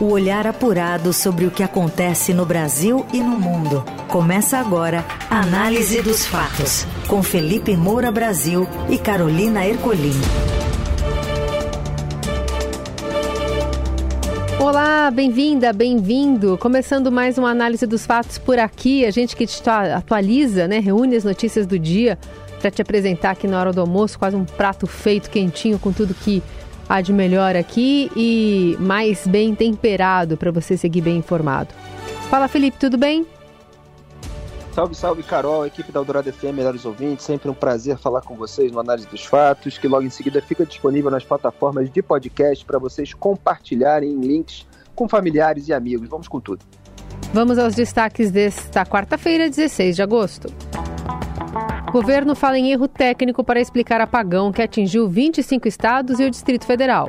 O olhar apurado sobre o que acontece no Brasil e no mundo. Começa agora a Análise dos Fatos, com Felipe Moura Brasil e Carolina Ercolim. Olá, bem-vinda, bem-vindo. Começando mais uma análise dos fatos por aqui. A gente que te atualiza, né, reúne as notícias do dia para te apresentar aqui na hora do almoço, quase um prato feito, quentinho, com tudo que há de melhor aqui e mais bem temperado para você seguir bem informado. Fala, Felipe, tudo bem? Salve, salve, Carol, equipe da Eldorado FM, melhores ouvintes. Sempre um prazer falar com vocês no Análise dos Fatos, que logo em seguida fica disponível nas plataformas de podcast para vocês compartilharem em links com familiares e amigos. Vamos com tudo. Vamos aos destaques desta quarta-feira, 16 de agosto. Governo fala em erro técnico para explicar apagão que atingiu 25 estados e o Distrito Federal.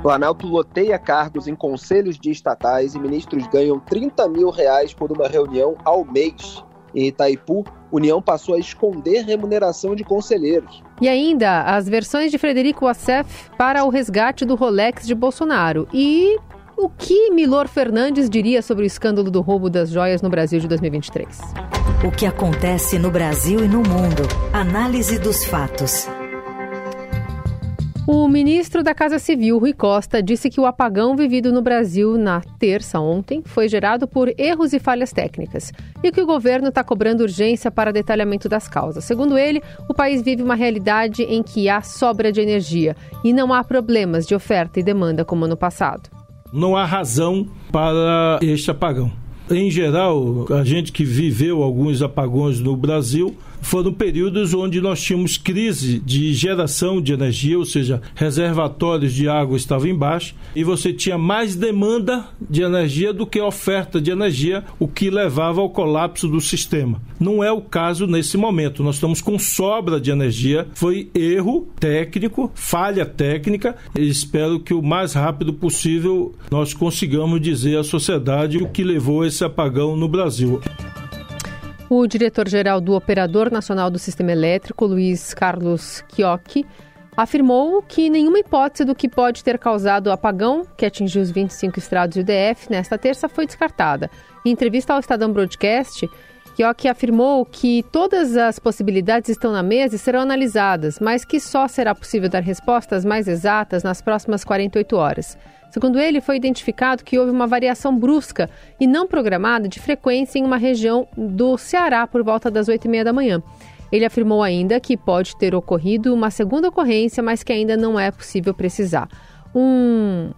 Planalto loteia cargos em conselhos de estatais e ministros ganham 30 mil reais por uma reunião ao mês. Em Itaipu, União passou a esconder remuneração de conselheiros. E ainda as versões de Frederico Wassef para o resgate do Rolex de Bolsonaro. E o que Milor Fernandes diria sobre o escândalo do roubo das joias no Brasil de 2023? O que acontece no Brasil e no mundo. Análise dos fatos. O ministro da Casa Civil, Rui Costa, disse que o apagão vivido no Brasil na terça ontem foi gerado por erros e falhas técnicas e que o governo está cobrando urgência para detalhamento das causas. Segundo ele, o país vive uma realidade em que há sobra de energia e não há problemas de oferta e demanda como ano passado. Não há razão para este apagão. Em geral, a gente que viveu alguns apagões no Brasil foram períodos onde nós tínhamos crise de geração de energia, ou seja, reservatórios de água estavam embaixo e você tinha mais demanda de energia do que oferta de energia, o que levava ao colapso do sistema. Não é o caso nesse momento. Nós estamos com sobra de energia. Foi erro técnico, falha técnica. espero que o mais rápido possível nós consigamos dizer à sociedade o que levou esse apagão no Brasil. O diretor-geral do Operador Nacional do Sistema Elétrico, Luiz Carlos Chiocchi, afirmou que nenhuma hipótese do que pode ter causado o apagão, que atingiu os 25 estrados do DF nesta terça, foi descartada. Em entrevista ao Estadão Broadcast, Chiocchi afirmou que todas as possibilidades estão na mesa e serão analisadas, mas que só será possível dar respostas mais exatas nas próximas 48 horas. Segundo ele, foi identificado que houve uma variação brusca e não programada de frequência em uma região do Ceará por volta das 8 e meia da manhã. Ele afirmou ainda que pode ter ocorrido uma segunda ocorrência, mas que ainda não é possível precisar. Um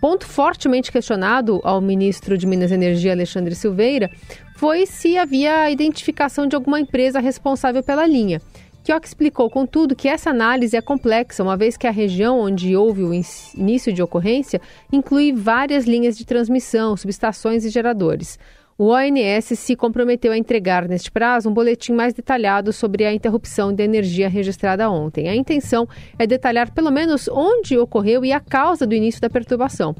ponto fortemente questionado ao ministro de Minas e Energia, Alexandre Silveira, foi se havia identificação de alguma empresa responsável pela linha. Kiock explicou, contudo, que essa análise é complexa, uma vez que a região onde houve o início de ocorrência inclui várias linhas de transmissão, subestações e geradores. O ONS se comprometeu a entregar, neste prazo, um boletim mais detalhado sobre a interrupção de energia registrada ontem. A intenção é detalhar pelo menos onde ocorreu e a causa do início da perturbação.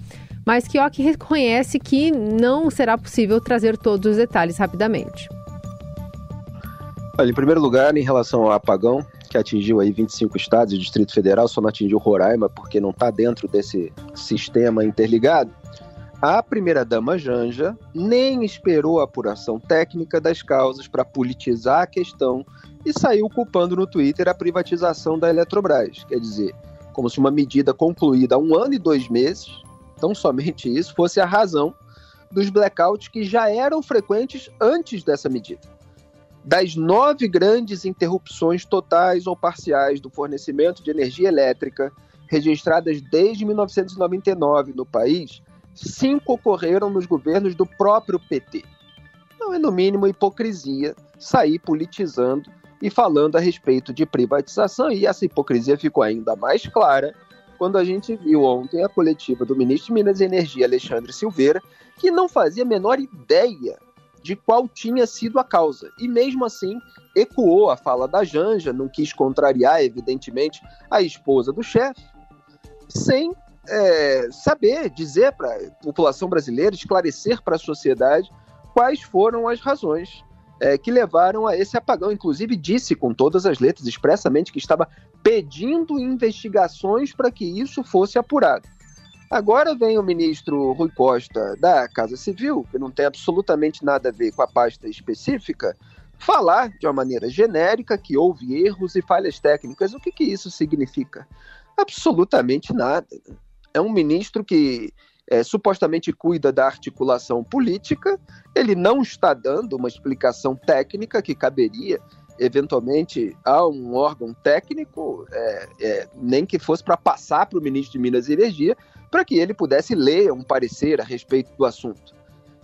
Mas Kiock reconhece que não será possível trazer todos os detalhes rapidamente. Olha, em primeiro lugar, em relação ao apagão, que atingiu aí 25 estados e Distrito Federal, só não atingiu Roraima porque não está dentro desse sistema interligado. A primeira-dama Janja nem esperou a apuração técnica das causas para politizar a questão e saiu culpando no Twitter a privatização da Eletrobras. Quer dizer, como se uma medida concluída há um ano e dois meses, tão somente isso, fosse a razão dos blackouts que já eram frequentes antes dessa medida das nove grandes interrupções totais ou parciais do fornecimento de energia elétrica registradas desde 1999 no país, cinco ocorreram nos governos do próprio PT. Não é, no mínimo, hipocrisia sair politizando e falando a respeito de privatização, e essa hipocrisia ficou ainda mais clara quando a gente viu ontem a coletiva do ministro de Minas e Energia, Alexandre Silveira, que não fazia a menor ideia de qual tinha sido a causa. E mesmo assim, ecoou a fala da Janja, não quis contrariar, evidentemente, a esposa do chefe, sem é, saber dizer para a população brasileira, esclarecer para a sociedade quais foram as razões é, que levaram a esse apagão. Inclusive, disse com todas as letras expressamente que estava pedindo investigações para que isso fosse apurado. Agora vem o ministro Rui Costa da Casa Civil, que não tem absolutamente nada a ver com a pasta específica, falar de uma maneira genérica que houve erros e falhas técnicas. O que, que isso significa? Absolutamente nada. É um ministro que é, supostamente cuida da articulação política, ele não está dando uma explicação técnica que caberia eventualmente a um órgão técnico, é, é, nem que fosse para passar para o ministro de Minas e Energia, para que ele pudesse ler um parecer a respeito do assunto.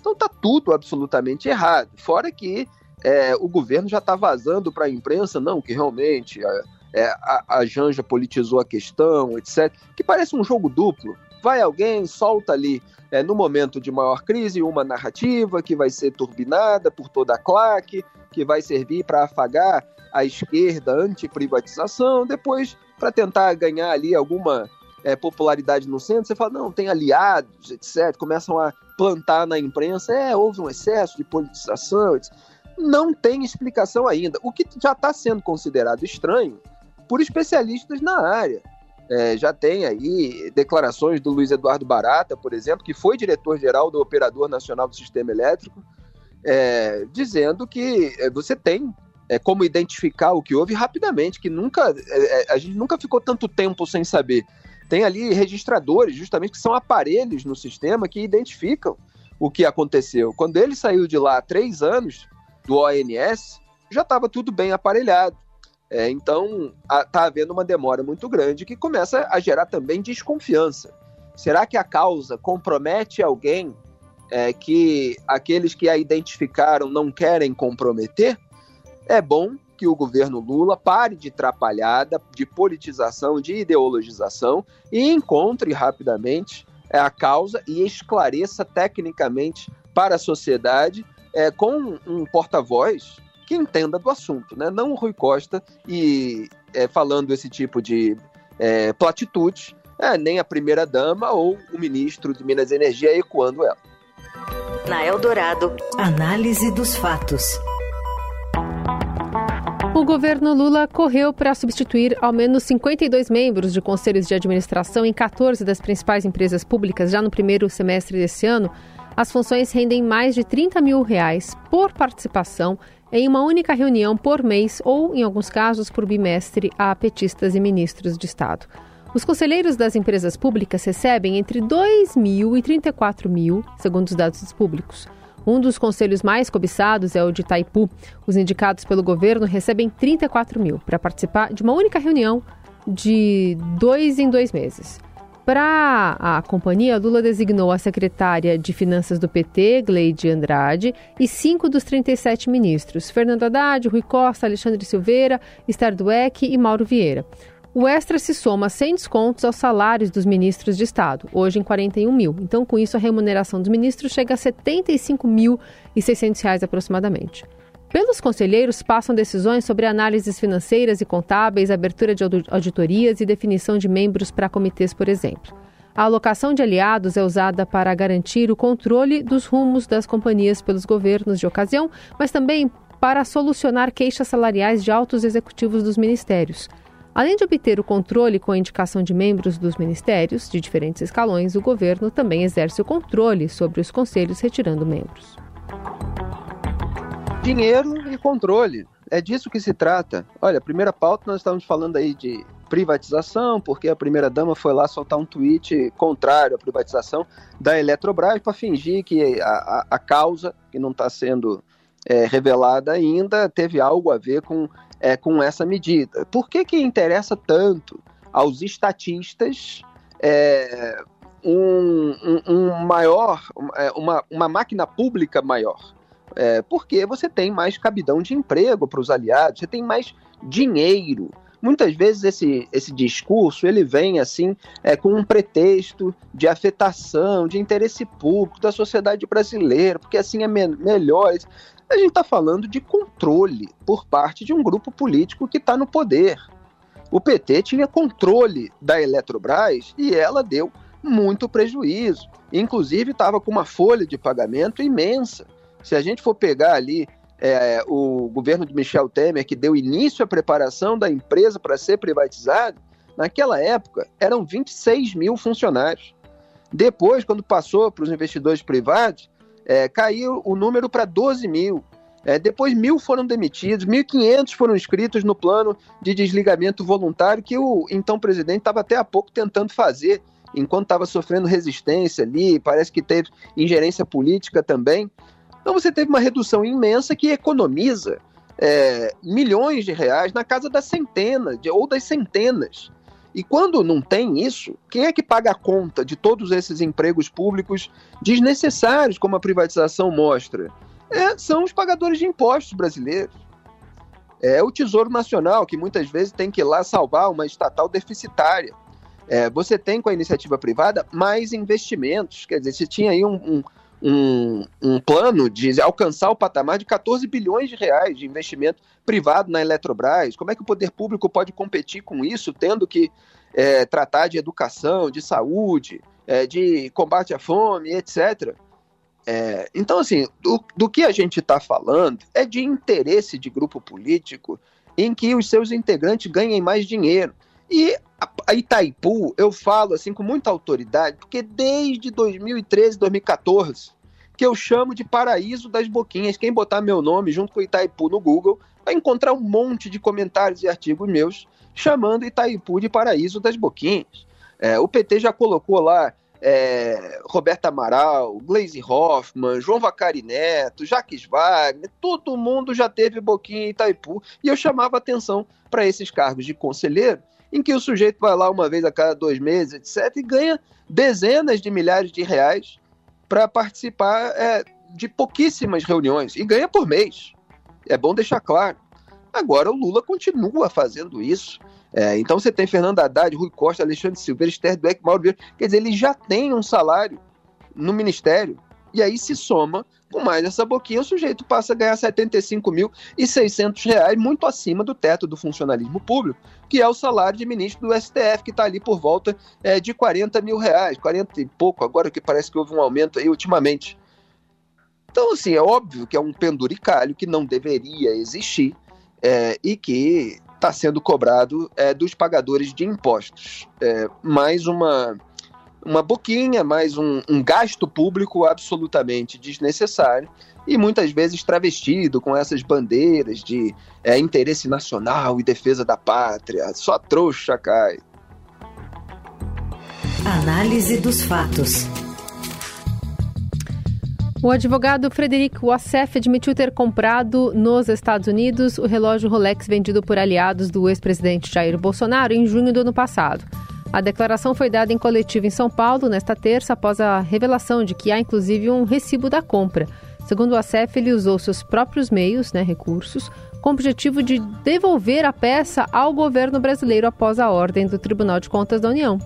Então está tudo absolutamente errado. Fora que é, o governo já está vazando para a imprensa, não, que realmente a, é, a, a Janja politizou a questão, etc. Que parece um jogo duplo vai alguém, solta ali, é, no momento de maior crise, uma narrativa que vai ser turbinada por toda a claque, que vai servir para afagar a esquerda anti-privatização, depois para tentar ganhar ali alguma é, popularidade no centro, você fala, não, tem aliados, etc. Começam a plantar na imprensa, é, houve um excesso de politização, etc. Não tem explicação ainda. O que já está sendo considerado estranho por especialistas na área. É, já tem aí declarações do Luiz Eduardo Barata, por exemplo, que foi diretor-geral do Operador Nacional do Sistema Elétrico, é, dizendo que é, você tem é, como identificar o que houve rapidamente, que nunca é, é, a gente nunca ficou tanto tempo sem saber. Tem ali registradores, justamente, que são aparelhos no sistema que identificam o que aconteceu. Quando ele saiu de lá há três anos, do ONS, já estava tudo bem aparelhado. É, então, está havendo uma demora muito grande que começa a gerar também desconfiança. Será que a causa compromete alguém é, que aqueles que a identificaram não querem comprometer? É bom que o governo Lula pare de trapalhada, de politização, de ideologização e encontre rapidamente é, a causa e esclareça tecnicamente para a sociedade é, com um porta-voz que entenda do assunto, né? Não o Rui Costa e é, falando esse tipo de é, platitude, é, nem a primeira-dama ou o ministro de Minas e Energia ecoando ela. Na Eldorado, análise dos fatos. O governo Lula correu para substituir ao menos 52 membros de conselhos de administração em 14 das principais empresas públicas já no primeiro semestre desse ano. As funções rendem mais de 30 mil reais por participação em uma única reunião por mês ou, em alguns casos, por bimestre a petistas e ministros de Estado. Os conselheiros das empresas públicas recebem entre 2 mil e 34 mil, segundo os dados públicos. Um dos conselhos mais cobiçados é o de Itaipu. Os indicados pelo governo recebem 34 mil para participar de uma única reunião de dois em dois meses. Para a companhia, Lula designou a secretária de Finanças do PT, Gleide Andrade, e cinco dos 37 ministros: Fernando Haddad, Rui Costa, Alexandre Silveira, Esther Dueck e Mauro Vieira. O extra se soma sem descontos aos salários dos ministros de Estado, hoje em 41 mil. Então, com isso, a remuneração dos ministros chega a R$ 75.600 aproximadamente. Pelos conselheiros passam decisões sobre análises financeiras e contábeis, abertura de auditorias e definição de membros para comitês, por exemplo. A alocação de aliados é usada para garantir o controle dos rumos das companhias pelos governos de ocasião, mas também para solucionar queixas salariais de altos executivos dos ministérios. Além de obter o controle com a indicação de membros dos ministérios de diferentes escalões, o governo também exerce o controle sobre os conselhos, retirando membros. Dinheiro e controle. É disso que se trata. Olha, a primeira pauta nós estávamos falando aí de privatização, porque a primeira-dama foi lá soltar um tweet contrário à privatização da Eletrobras para fingir que a, a, a, causa, que não está sendo é, revelada ainda, teve algo a ver com, é, com essa medida. Por que, que interessa tanto aos estatistas é, um, um, um, maior, é, uma, uma máquina pública maior? É, porque você tem mais cabidão de emprego para os aliados, você tem mais dinheiro. Muitas vezes esse, esse discurso ele vem assim é, com um pretexto de afetação, de interesse público da sociedade brasileira, porque assim é me melhor. A gente está falando de controle por parte de um grupo político que está no poder. O PT tinha controle da Eletrobras e ela deu muito prejuízo. Inclusive estava com uma folha de pagamento imensa. Se a gente for pegar ali é, o governo de Michel Temer, que deu início à preparação da empresa para ser privatizada, naquela época eram 26 mil funcionários. Depois, quando passou para os investidores privados, é, caiu o número para 12 mil. É, depois, mil foram demitidos, 1.500 foram inscritos no plano de desligamento voluntário que o então presidente estava até há pouco tentando fazer, enquanto estava sofrendo resistência ali, parece que teve ingerência política também. Então, você teve uma redução imensa que economiza é, milhões de reais na casa das centenas de, ou das centenas. E quando não tem isso, quem é que paga a conta de todos esses empregos públicos desnecessários, como a privatização mostra? É, são os pagadores de impostos brasileiros. É o Tesouro Nacional, que muitas vezes tem que ir lá salvar uma estatal deficitária. É, você tem com a iniciativa privada mais investimentos. Quer dizer, você tinha aí um, um um, um, plano de alcançar o patamar de 14 bilhões de reais de investimento privado na Eletrobras. Como é que o poder público pode competir com isso, tendo que é, tratar de educação, de saúde, é, de combate à fome, etc. É, então, assim, do, do que a gente está falando é de interesse de grupo político em que os seus integrantes ganhem mais dinheiro. E a Itaipu, eu falo assim com muita autoridade, porque desde 2013, 2014, que eu chamo de paraíso das boquinhas. Quem botar meu nome junto com Itaipu no Google vai encontrar um monte de comentários e artigos meus chamando Itaipu de paraíso das boquinhas. É, o PT já colocou lá é, Roberta Amaral, Glaze Hoffman, João Vacari Neto, Jaques Wagner, todo mundo já teve boquinha em Itaipu e eu chamava atenção para esses cargos de conselheiro em que o sujeito vai lá uma vez a cada dois meses, etc., e ganha dezenas de milhares de reais para participar é, de pouquíssimas reuniões, e ganha por mês. É bom deixar claro. Agora o Lula continua fazendo isso. É, então você tem Fernando Haddad, Rui Costa, Alexandre Silveira, Esther Dweck, Mauro Vieira. Quer dizer, ele já tem um salário no ministério e aí se soma com mais essa boquinha, o sujeito passa a ganhar 75.600 reais, muito acima do teto do funcionalismo público, que é o salário de ministro do STF, que está ali por volta é, de 40 mil reais, 40 e pouco, agora que parece que houve um aumento aí ultimamente. Então, assim, é óbvio que é um penduricalho que não deveria existir é, e que está sendo cobrado é, dos pagadores de impostos. É, mais uma uma boquinha, mais um, um gasto público absolutamente desnecessário e muitas vezes travestido com essas bandeiras de é, interesse nacional e defesa da pátria. Só trouxa cai. Análise dos fatos. O advogado Frederico Wassef admitiu ter comprado nos Estados Unidos o relógio Rolex vendido por aliados do ex-presidente Jair Bolsonaro em junho do ano passado. A declaração foi dada em coletivo em São Paulo nesta terça, após a revelação de que há inclusive um recibo da compra. Segundo o ACEF, ele usou seus próprios meios, né, recursos, com o objetivo de devolver a peça ao governo brasileiro após a ordem do Tribunal de Contas da União.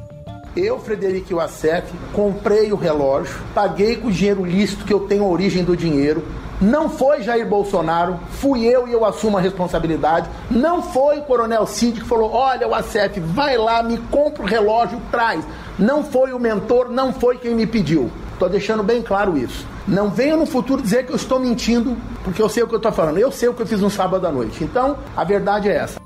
Eu, Frederico Wassef, comprei o relógio, paguei com o dinheiro lícito que eu tenho a origem do dinheiro, não foi Jair Bolsonaro, fui eu e eu assumo a responsabilidade. Não foi o Coronel Cid que falou: olha, o ACF, vai lá, me compra o relógio, traz. Não foi o mentor, não foi quem me pediu. Estou deixando bem claro isso. Não venha no futuro dizer que eu estou mentindo, porque eu sei o que eu estou falando. Eu sei o que eu fiz no sábado à noite. Então, a verdade é essa.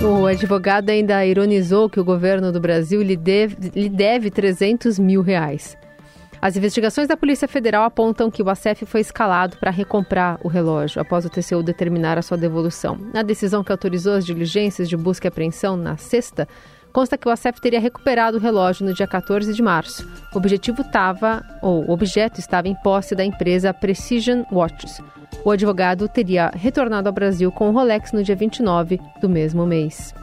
O advogado ainda ironizou que o governo do Brasil lhe deve, lhe deve 300 mil reais. As investigações da Polícia Federal apontam que o ACF foi escalado para recomprar o relógio após o TCU determinar a sua devolução. Na decisão que autorizou as diligências de busca e apreensão na sexta, consta que o ACF teria recuperado o relógio no dia 14 de março. O objetivo estava, ou o objeto estava em posse da empresa Precision Watches. O advogado teria retornado ao Brasil com o Rolex no dia 29 do mesmo mês.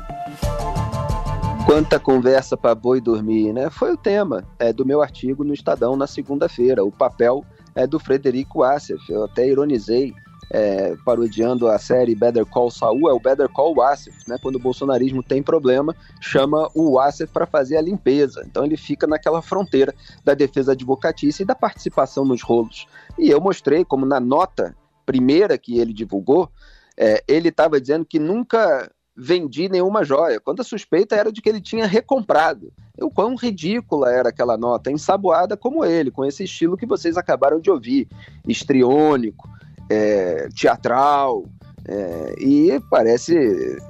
Quanta conversa para boi dormir, né? Foi o tema é, do meu artigo no Estadão na segunda-feira, o papel é do Frederico Assef. Eu até ironizei, é, parodiando a série Better Call Saul, é o Better Call Assef, né? Quando o bolsonarismo tem problema, chama o Assef para fazer a limpeza. Então ele fica naquela fronteira da defesa advocatícia e da participação nos rolos. E eu mostrei como na nota primeira que ele divulgou, é, ele estava dizendo que nunca vendi nenhuma joia, quando a suspeita era de que ele tinha recomprado. O quão ridícula era aquela nota, ensaboada como ele, com esse estilo que vocês acabaram de ouvir, histriônico, é, teatral, É, e parece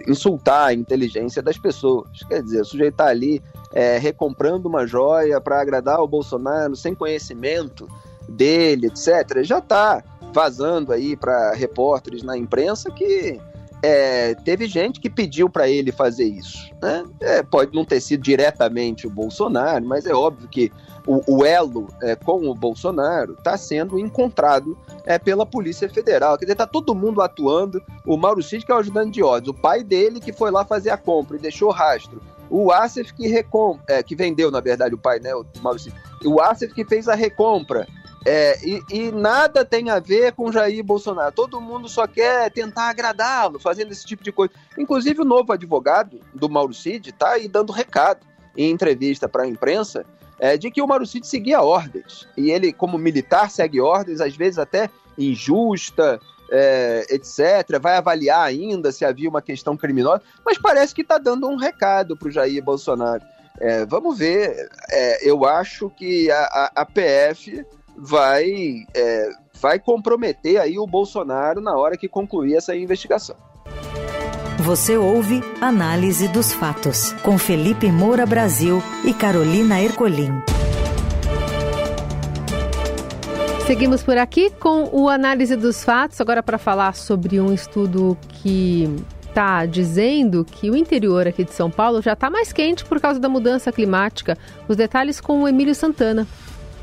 insultar a inteligência das pessoas. Quer dizer, o sujeito está ali é, recomprando uma joia para agradar o Bolsonaro sem conhecimento dele, etc. Já está vazando aí para repórteres na imprensa que é, teve gente que pediu para ele fazer isso. Né? É, pode não ter sido diretamente o Bolsonaro, mas é óbvio que o, o elo é, com o Bolsonaro está sendo encontrado é, pela Polícia Federal. Quer dizer, está todo mundo atuando. O Mauro Cid, que é o ajudante de ordens, o pai dele que foi lá fazer a compra e deixou rastro. O Assef que, recom é, que vendeu, na verdade, o pai, né? O Mauro Cid. O Assef que fez a recompra. É, e, e, nada tem a ver com Jair Bolsonaro. Todo mundo só quer tentar agradá-lo, fazendo esse tipo de coisa. Inclusive, o novo advogado do Mauro Cid está aí dando recado em entrevista para a imprensa é, de que o Mauro Cid seguia ordens. E ele, como militar, segue ordens, às vezes até injusta, é, etc. Vai avaliar ainda se havia uma questão criminosa, mas parece que está dando um recado para o Jair Bolsonaro. É, vamos ver. É, eu acho que a, a, a PF vai, é, vai comprometer aí o Bolsonaro na hora que concluir essa investigação. Você ouve Análise dos Fatos, com Felipe Moura Brasil e Carolina Ercolim. Seguimos por aqui com o Análise dos Fatos, agora para falar sobre um estudo que está dizendo que o interior aqui de São Paulo já está mais quente por causa da mudança climática. Os detalhes com o Emílio Santana.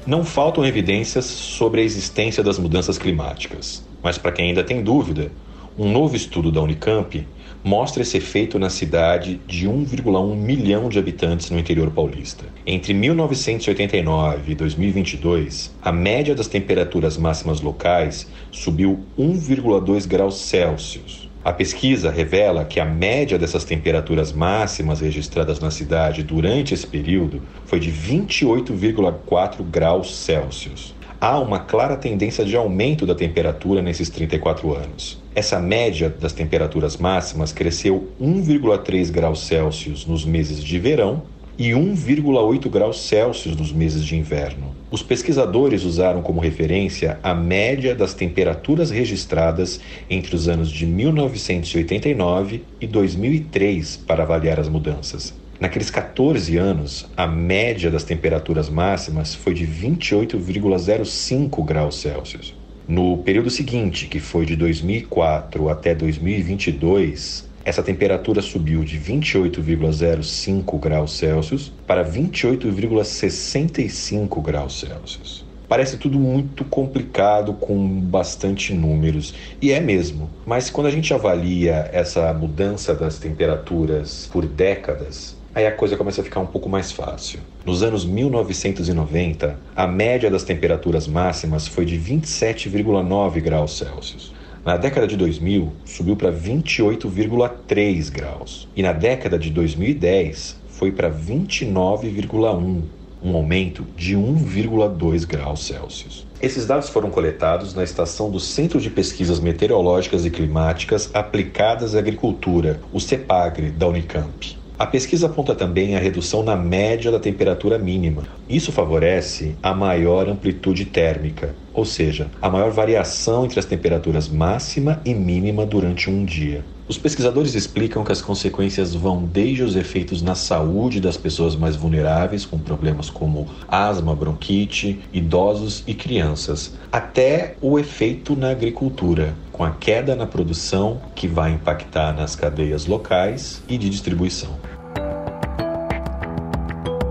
Não faltam evidências sobre a existência das mudanças climáticas, mas para quem ainda tem dúvida, um novo estudo da Unicamp mostra esse efeito na cidade de 1,1 milhão de habitantes no interior paulista. Entre 1989 e 2022, a média das temperaturas máximas locais subiu 1,2 graus Celsius, a pesquisa revela que a média dessas temperaturas máximas registradas na cidade durante esse período foi de 28,4 graus Celsius. Há uma clara tendência de aumento da temperatura nesses 34 anos. Essa média das temperaturas máximas cresceu 1,3 graus Celsius nos meses de verão e 1,8 graus Celsius nos meses de inverno. Os pesquisadores usaram como referência a média das temperaturas registradas entre os anos de 1989 e 2003 para avaliar as mudanças. Naqueles 14 anos, a média das temperaturas máximas foi de 28,05 graus Celsius. No período seguinte, que foi de 2004 até 2022, essa temperatura subiu de 28,05 graus Celsius para 28,65 graus Celsius. Parece tudo muito complicado, com bastante números, e é mesmo. Mas quando a gente avalia essa mudança das temperaturas por décadas, aí a coisa começa a ficar um pouco mais fácil. Nos anos 1990, a média das temperaturas máximas foi de 27,9 graus Celsius. Na década de 2000, subiu para 28,3 graus. E na década de 2010, foi para 29,1, um aumento de 1,2 graus Celsius. Esses dados foram coletados na estação do Centro de Pesquisas Meteorológicas e Climáticas Aplicadas à Agricultura, o CEPAGRE, da Unicamp. A pesquisa aponta também a redução na média da temperatura mínima. Isso favorece a maior amplitude térmica, ou seja, a maior variação entre as temperaturas máxima e mínima durante um dia. Os pesquisadores explicam que as consequências vão desde os efeitos na saúde das pessoas mais vulneráveis, com problemas como asma, bronquite, idosos e crianças, até o efeito na agricultura, com a queda na produção que vai impactar nas cadeias locais e de distribuição.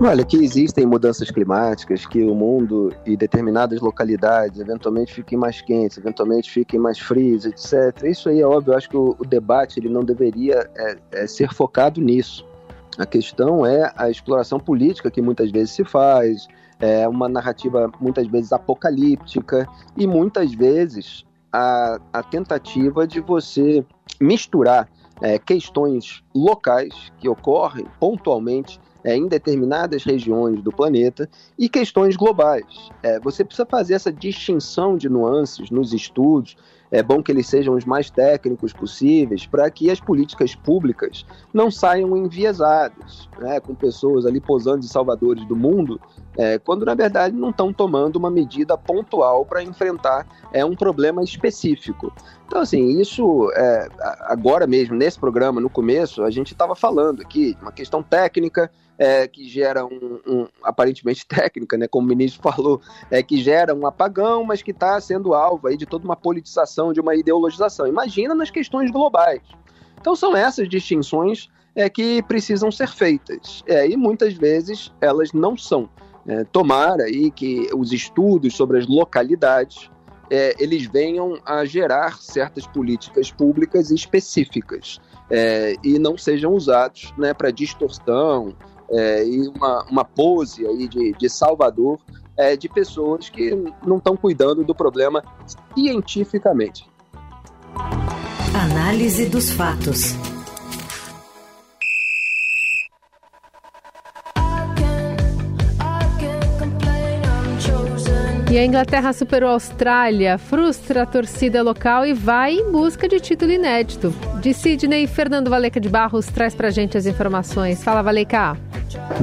Olha, que existem mudanças climáticas, que o mundo e determinadas localidades eventualmente fiquem mais quentes, eventualmente fiquem mais frios, etc. Isso aí é óbvio, eu acho que o, o debate ele não deveria é, é ser focado nisso. A questão é a exploração política que muitas vezes se faz, é uma narrativa muitas vezes apocalíptica e muitas vezes a, a tentativa de você misturar é, questões locais que ocorrem pontualmente é, em determinadas regiões do planeta e questões globais. É, você precisa fazer essa distinção de nuances nos estudos, é bom que eles sejam os mais técnicos possíveis para que as políticas públicas não saiam enviesadas, né, com pessoas ali posando de salvadores do mundo, é, quando na verdade não estão tomando uma medida pontual para enfrentar é, um problema específico. Então, assim, isso é, agora mesmo, nesse programa, no começo, a gente estava falando aqui, uma questão técnica, é, que gera um, um, aparentemente técnica, né, como o ministro falou, é, que gera um apagão, mas que está sendo alvo aí de toda uma politização, de uma ideologização. Imagina nas questões globais. Então são essas distinções é, que precisam ser feitas, é, e muitas vezes elas não são. É, tomara aí que os estudos sobre as localidades é, eles venham a gerar certas políticas públicas específicas é, e não sejam usados né, para distorção é, e uma, uma pose aí de, de salvador é, de pessoas que não estão cuidando do problema cientificamente. Análise dos fatos. E a Inglaterra superou a Austrália, frustra a torcida local e vai em busca de título inédito. De Sydney, Fernando Valeca de Barros traz pra gente as informações. Fala, Valeca.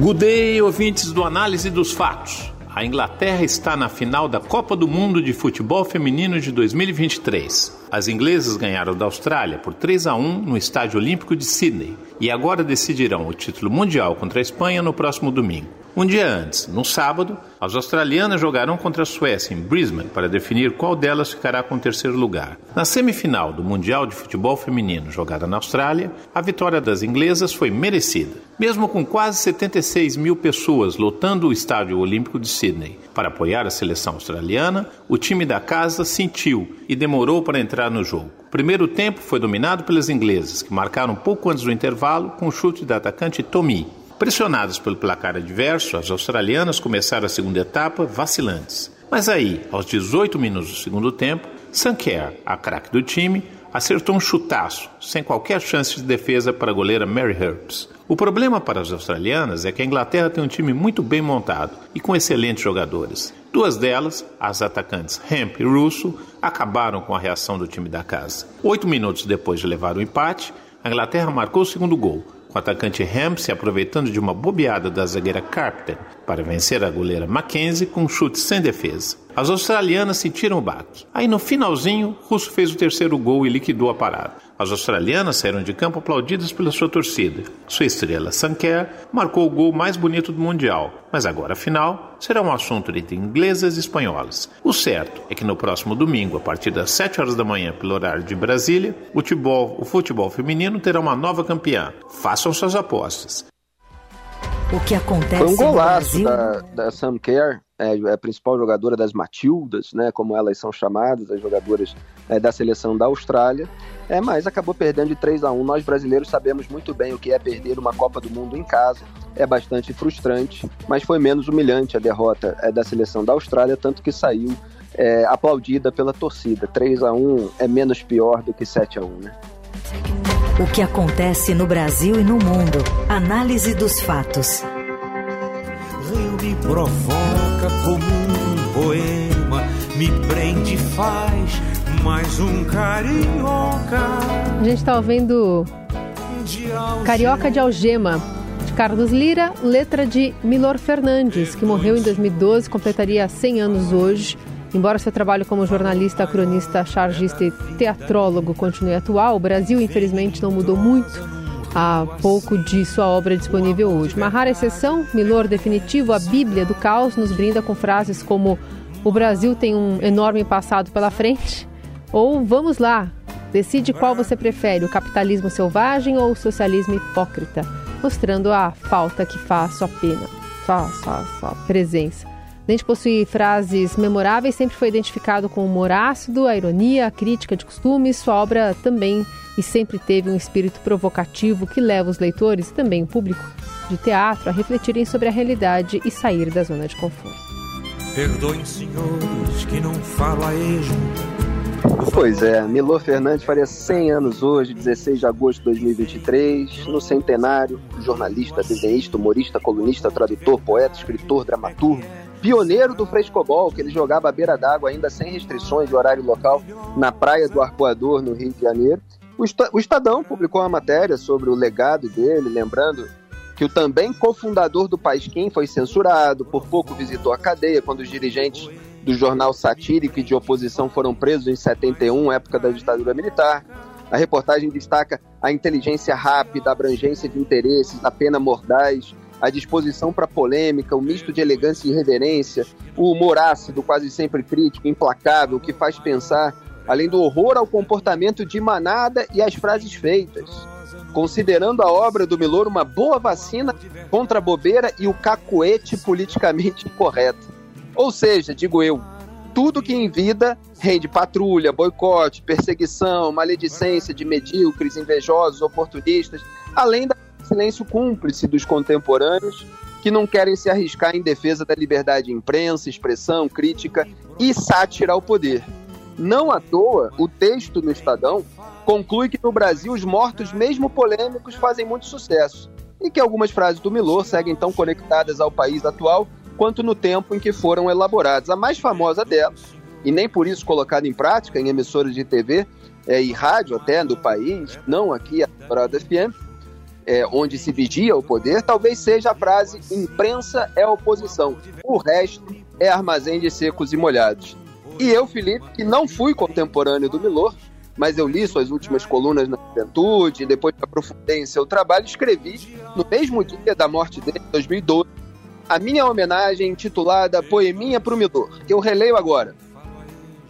Good day, ouvintes do Análise dos Fatos. A Inglaterra está na final da Copa do Mundo de Futebol Feminino de 2023. As inglesas ganharam da Austrália por 3 a 1 no Estádio Olímpico de Sydney e agora decidirão o título mundial contra a Espanha no próximo domingo. Um dia antes, no sábado, as australianas jogarão contra a Suécia em Brisbane para definir qual delas ficará com o terceiro lugar. Na semifinal do Mundial de Futebol Feminino jogada na Austrália, a vitória das inglesas foi merecida. Mesmo com quase 76 mil pessoas lotando o Estádio Olímpico de Sydney para apoiar a seleção australiana, o time da casa sentiu e demorou para entrar no jogo. O primeiro tempo foi dominado pelas inglesas, que marcaram pouco antes do intervalo com o chute da atacante Tommy. Pressionadas pelo placar adverso, as australianas começaram a segunda etapa vacilantes. Mas aí, aos 18 minutos do segundo tempo, Sanker, a craque do time, acertou um chutaço, sem qualquer chance de defesa para a goleira Mary Herbs. O problema para as australianas é que a Inglaterra tem um time muito bem montado e com excelentes jogadores. Duas delas, as atacantes Hemp e Russo, acabaram com a reação do time da casa. Oito minutos depois de levar o empate, a Inglaterra marcou o segundo gol, com o atacante Ham se aproveitando de uma bobeada da zagueira Carpenter para vencer a goleira Mackenzie com um chute sem defesa. As australianas sentiram o baque. Aí no finalzinho, Russo fez o terceiro gol e liquidou a parada. As australianas saíram de campo aplaudidas pela sua torcida. Sua estrela, Sanker, marcou o gol mais bonito do Mundial, mas agora a final será um assunto entre inglesas e espanholas. O certo é que no próximo domingo, a partir das 7 horas da manhã, pelo horário de Brasília, o futebol, o futebol feminino terá uma nova campeã. Façam suas apostas. O que acontece Foi um golaço no Brasil... da, da Sam Kerr, é, é a principal jogadora das Matildas, né, como elas são chamadas, as jogadoras é, da seleção da Austrália, é, mas acabou perdendo de 3 a 1 Nós brasileiros sabemos muito bem o que é perder uma Copa do Mundo em casa, é bastante frustrante, mas foi menos humilhante a derrota é, da seleção da Austrália, tanto que saiu é, aplaudida pela torcida. 3 a 1 é menos pior do que 7 a 1 né? O que acontece no Brasil e no mundo. Análise dos fatos. Rio me provoca como um poema, me prende e faz mais um carioca. A gente está ouvindo Carioca de Algema, de Carlos Lira, letra de Milor Fernandes, que morreu em 2012, completaria 100 anos hoje. Embora seu trabalho como jornalista, cronista, chargista e teatrólogo continue atual, o Brasil, infelizmente, não mudou muito há pouco de sua obra disponível hoje. Uma rara exceção, Milor Definitivo, a Bíblia do Caos, nos brinda com frases como o Brasil tem um enorme passado pela frente, ou vamos lá, decide qual você prefere, o capitalismo selvagem ou o socialismo hipócrita, mostrando a falta que faz sua pena, sua, sua, sua presença. Além de possuir frases memoráveis, sempre foi identificado com o humor ácido, a ironia, a crítica de costumes. Sua obra também e sempre teve um espírito provocativo que leva os leitores e também o público de teatro a refletirem sobre a realidade e sair da zona de conforto. Perdoem, senhores, que não falo a esmo. Pois é, Milor Fernandes faria 100 anos hoje, 16 de agosto de 2023, no centenário, jornalista, desenhista, humorista, colunista, tradutor, poeta, escritor, dramaturgo, pioneiro do frescobol, que ele jogava à beira d'água ainda sem restrições de horário local na praia do Arpoador, no Rio de Janeiro. O Estadão publicou uma matéria sobre o legado dele, lembrando que o também cofundador do Paisquim foi censurado, por pouco visitou a cadeia quando os dirigentes do jornal satírico e de oposição foram presos em 71, época da ditadura militar. A reportagem destaca a inteligência rápida, a abrangência de interesses, a pena mordaz, a disposição para polêmica, o misto de elegância e irreverência, o humor ácido, quase sempre crítico, implacável, que faz pensar, além do horror ao comportamento de manada e às frases feitas considerando a obra do Milor uma boa vacina contra a bobeira e o cacuete politicamente incorreto. Ou seja, digo eu, tudo que em vida rende patrulha, boicote, perseguição, maledicência de medíocres, invejosos, oportunistas, além do silêncio cúmplice dos contemporâneos que não querem se arriscar em defesa da liberdade de imprensa, expressão, crítica e sátira ao poder. Não à toa, o texto no Estadão conclui que no Brasil os mortos, mesmo polêmicos, fazem muito sucesso e que algumas frases do Milor seguem tão conectadas ao país atual quanto no tempo em que foram elaboradas. A mais famosa delas, e nem por isso colocada em prática em emissoras de TV é, e rádio até do país, não aqui a Dourado FM, é, onde se vigia o poder, talvez seja a frase imprensa é oposição, o resto é armazém de secos e molhados. E eu, Felipe, que não fui contemporâneo do Milor, mas eu li suas últimas colunas na juventude, depois me aprofundei em seu trabalho, escrevi, no mesmo dia da morte dele, em 2012, a minha homenagem intitulada Poeminha pro Milor, que eu releio agora.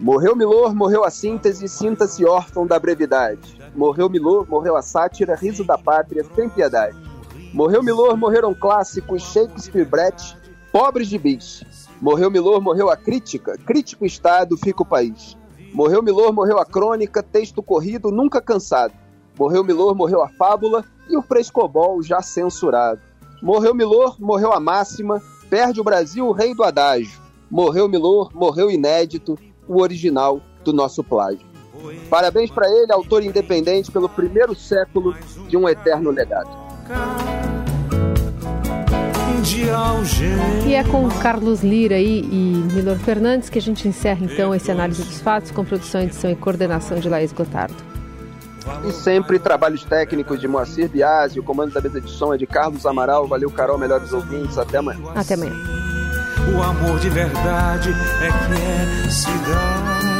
Morreu Milor, morreu a síntese, sinta-se órfão da brevidade. Morreu Milor, morreu a sátira, riso da pátria, sem piedade. Morreu Milor, morreram clássicos, Shakespeare, Brett, pobres de bis. Morreu Milor, morreu a crítica, crítico Estado, fica o país. Morreu Milor, morreu a crônica, texto corrido, nunca cansado. Morreu Milor, morreu a fábula e o frescobol já censurado. Morreu Milor, morreu a máxima, perde o Brasil o rei do adágio. Morreu Milor, morreu inédito, o original do nosso plágio. Parabéns para ele, autor independente pelo primeiro século de um eterno legado. E é com Carlos Lira e, e Milor Fernandes que a gente encerra então esse análise dos fatos com produção, edição e coordenação de Laís Gotardo. E sempre trabalhos técnicos de Moacir Biasi, o comando da mesa de som é de Carlos Amaral. Valeu, Carol, melhores ouvintes. Até amanhã. Até amanhã. O amor de verdade é que é cidade.